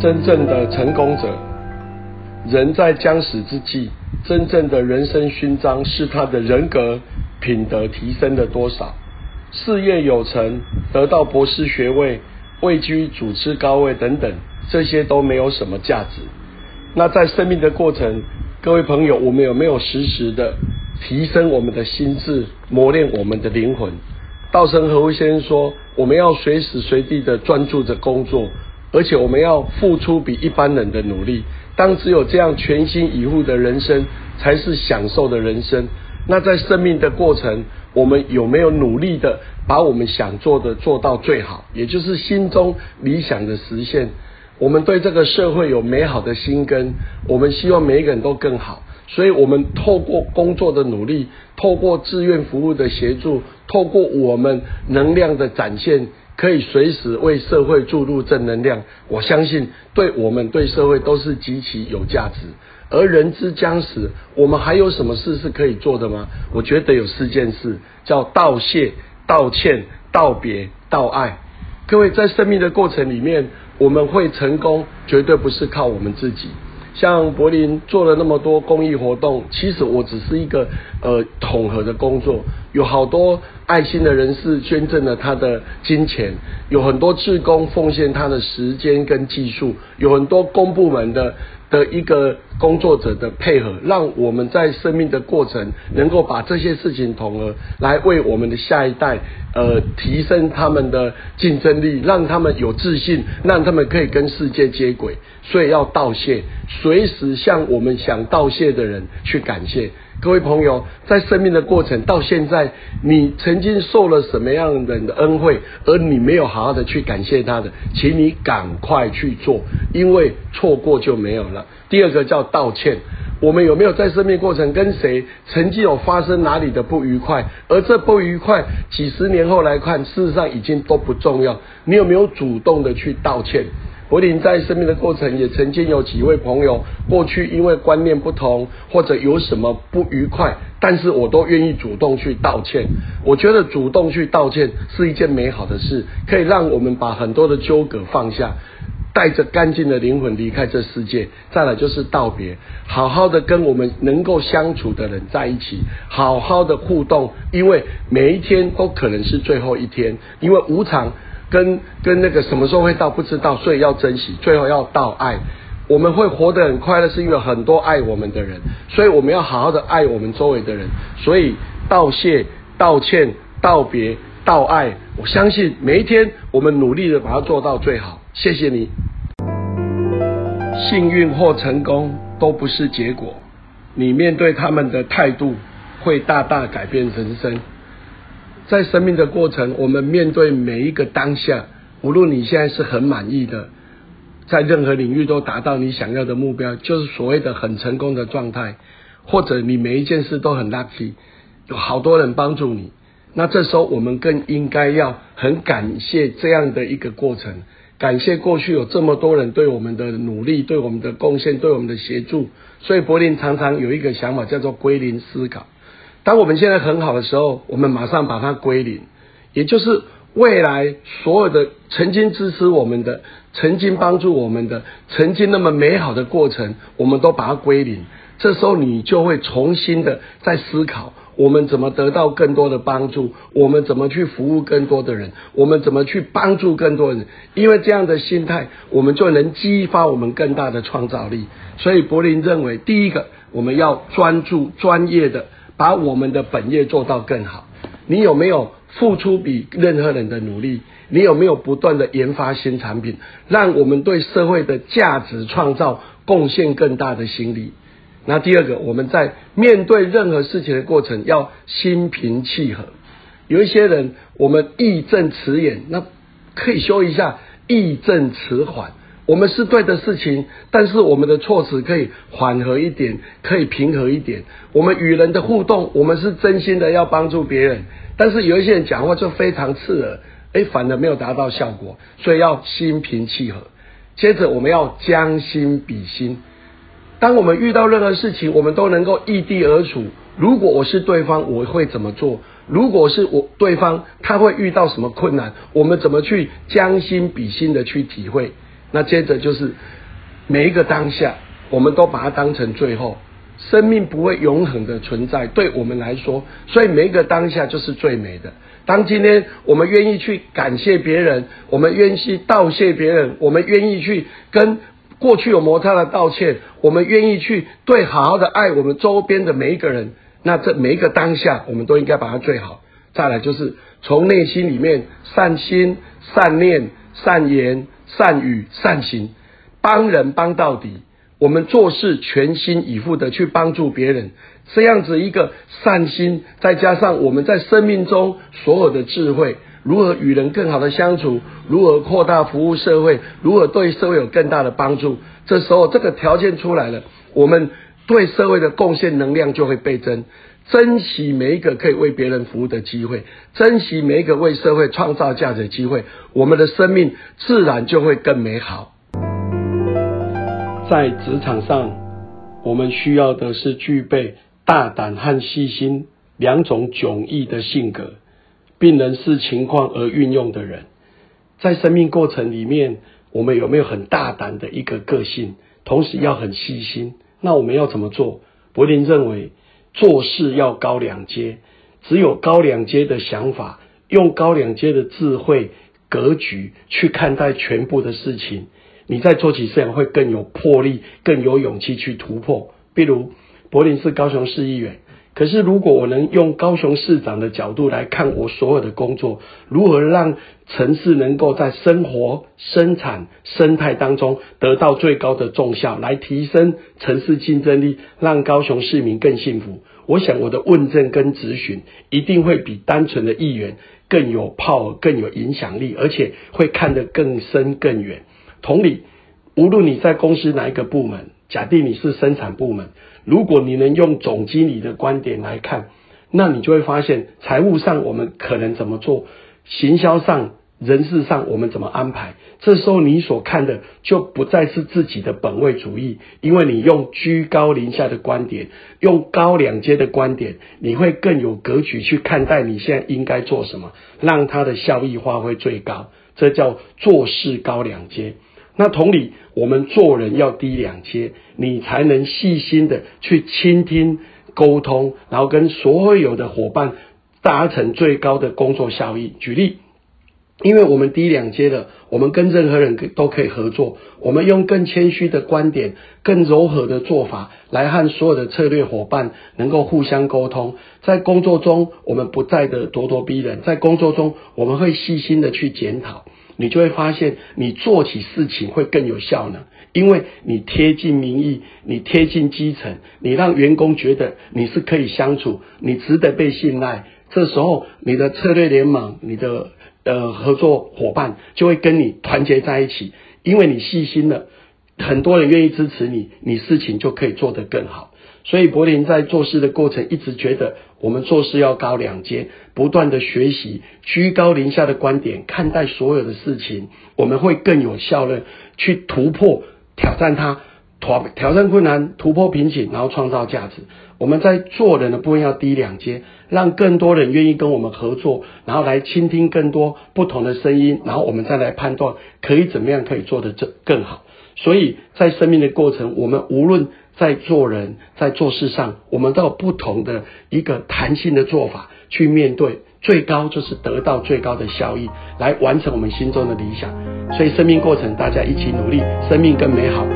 真正的成功者，人在将死之际，真正的人生勋章是他的人格品德提升了多少。事业有成，得到博士学位，位居主持高位等等，这些都没有什么价值。那在生命的过程，各位朋友，我们有没有时时的提升我们的心智，磨练我们的灵魂？道生和夫先生说，我们要随时随地的专注着工作。而且我们要付出比一般人的努力，当只有这样全心以赴的人生才是享受的人生。那在生命的过程，我们有没有努力的把我们想做的做到最好？也就是心中理想的实现。我们对这个社会有美好的心根，我们希望每一个人都更好。所以，我们透过工作的努力，透过志愿服务的协助，透过我们能量的展现。可以随时为社会注入正能量，我相信对我们对社会都是极其有价值。而人之将死，我们还有什么事是可以做的吗？我觉得有四件事，叫道谢、道歉、道别、道爱。各位在生命的过程里面，我们会成功，绝对不是靠我们自己。像柏林做了那么多公益活动，其实我只是一个呃统合的工作，有好多爱心的人士捐赠了他的金钱，有很多志工奉献他的时间跟技术，有很多公部门的。的一个工作者的配合，让我们在生命的过程能够把这些事情统合，来为我们的下一代呃提升他们的竞争力，让他们有自信，让他们可以跟世界接轨。所以要道谢，随时向我们想道谢的人去感谢。各位朋友，在生命的过程到现在，你曾经受了什么样的恩惠，而你没有好好的去感谢他的，请你赶快去做，因为错过就没有了。第二个叫道歉，我们有没有在生命过程跟谁曾经有发生哪里的不愉快，而这不愉快几十年后来看，事实上已经都不重要。你有没有主动的去道歉？柏林在生命的过程，也曾经有几位朋友过去因为观念不同或者有什么不愉快，但是我都愿意主动去道歉。我觉得主动去道歉是一件美好的事，可以让我们把很多的纠葛放下，带着干净的灵魂离开这世界。再来就是道别，好好的跟我们能够相处的人在一起，好好的互动，因为每一天都可能是最后一天，因为无常。跟跟那个什么时候会到不知道，所以要珍惜。最后要道爱，我们会活得很快乐，是因为很多爱我们的人，所以我们要好好的爱我们周围的人。所以道谢、道歉、道别、道爱，我相信每一天我们努力的把它做到最好。谢谢你。幸运或成功都不是结果，你面对他们的态度会大大改变人生。在生命的过程，我们面对每一个当下，无论你现在是很满意的，在任何领域都达到你想要的目标，就是所谓的很成功的状态，或者你每一件事都很 lucky，有好多人帮助你，那这时候我们更应该要很感谢这样的一个过程，感谢过去有这么多人对我们的努力、对我们的贡献、对我们的协助。所以柏林常常有一个想法叫做归零思考。当我们现在很好的时候，我们马上把它归零，也就是未来所有的曾经支持我们的、曾经帮助我们的、曾经那么美好的过程，我们都把它归零。这时候你就会重新的在思考，我们怎么得到更多的帮助，我们怎么去服务更多的人，我们怎么去帮助更多人。因为这样的心态，我们就能激发我们更大的创造力。所以柏林认为，第一个我们要专注专业的。把我们的本业做到更好。你有没有付出比任何人的努力？你有没有不断的研发新产品，让我们对社会的价值创造贡献更大的心力？那第二个，我们在面对任何事情的过程要心平气和。有一些人，我们义正辞严，那可以修一下义正辞缓。我们是对的事情，但是我们的措辞可以缓和一点，可以平和一点。我们与人的互动，我们是真心的要帮助别人，但是有一些人讲话就非常刺耳，哎，反而没有达到效果，所以要心平气和。接着我们要将心比心，当我们遇到任何事情，我们都能够异地而处。如果我是对方，我会怎么做？如果是我对方，他会遇到什么困难？我们怎么去将心比心的去体会？那接着就是每一个当下，我们都把它当成最后。生命不会永恒的存在，对我们来说，所以每一个当下就是最美的。当今天我们愿意去感谢别人，我们愿意道谢别人，我们愿意去跟过去有摩擦的道歉，我们愿意去对好好的爱我们周边的每一个人。那这每一个当下，我们都应该把它最好。再来就是从内心里面善心、善念、善言、善语、善行，帮人帮到底。我们做事全心以赴的去帮助别人，这样子一个善心，再加上我们在生命中所有的智慧，如何与人更好的相处，如何扩大服务社会，如何对社会有更大的帮助，这时候这个条件出来了，我们对社会的贡献能量就会倍增。珍惜每一个可以为别人服务的机会，珍惜每一个为社会创造价值的机会，我们的生命自然就会更美好。在职场上，我们需要的是具备大胆和细心两种迥异的性格，并能视情况而运用的人。在生命过程里面，我们有没有很大胆的一个个性，同时要很细心？那我们要怎么做？柏林认为，做事要高两阶，只有高两阶的想法，用高两阶的智慧格局去看待全部的事情。你在做起事来会更有魄力，更有勇气去突破。比如，柏林是高雄市议员，可是如果我能用高雄市长的角度来看我所有的工作，如何让城市能够在生活、生产、生态当中得到最高的重效，来提升城市竞争力，让高雄市民更幸福。我想我的问政跟咨询一定会比单纯的议员更有 power、更有影响力，而且会看得更深更远。同理，无论你在公司哪一个部门，假定你是生产部门，如果你能用总经理的观点来看，那你就会发现，财务上我们可能怎么做，行销上、人事上我们怎么安排。这时候你所看的就不再是自己的本位主义，因为你用居高临下的观点，用高两阶的观点，你会更有格局去看待你现在应该做什么，让它的效益发挥最高。这叫做事高两阶。那同理，我们做人要低两阶，你才能细心的去倾听、沟通，然后跟所有的伙伴达成最高的工作效益。举例，因为我们低两阶的，我们跟任何人都可以合作，我们用更谦虚的观点、更柔和的做法来和所有的策略伙伴能够互相沟通。在工作中，我们不再的咄咄逼人，在工作中，我们会细心的去检讨。你就会发现，你做起事情会更有效能，因为你贴近民意，你贴近基层，你让员工觉得你是可以相处，你值得被信赖。这时候，你的策略联盟，你的呃合作伙伴就会跟你团结在一起，因为你细心了，很多人愿意支持你，你事情就可以做得更好。所以柏林在做事的过程，一直觉得我们做事要高两阶，不断的学习，居高临下的观点看待所有的事情，我们会更有效率去突破、挑战它，挑挑战困难，突破瓶颈，然后创造价值。我们在做人的部分要低两阶，让更多人愿意跟我们合作，然后来倾听更多不同的声音，然后我们再来判断可以怎么样可以做得更更好。所以在生命的过程，我们无论在做人，在做事上，我们都有不同的一个弹性的做法去面对，最高就是得到最高的效益，来完成我们心中的理想。所以生命过程，大家一起努力，生命更美好。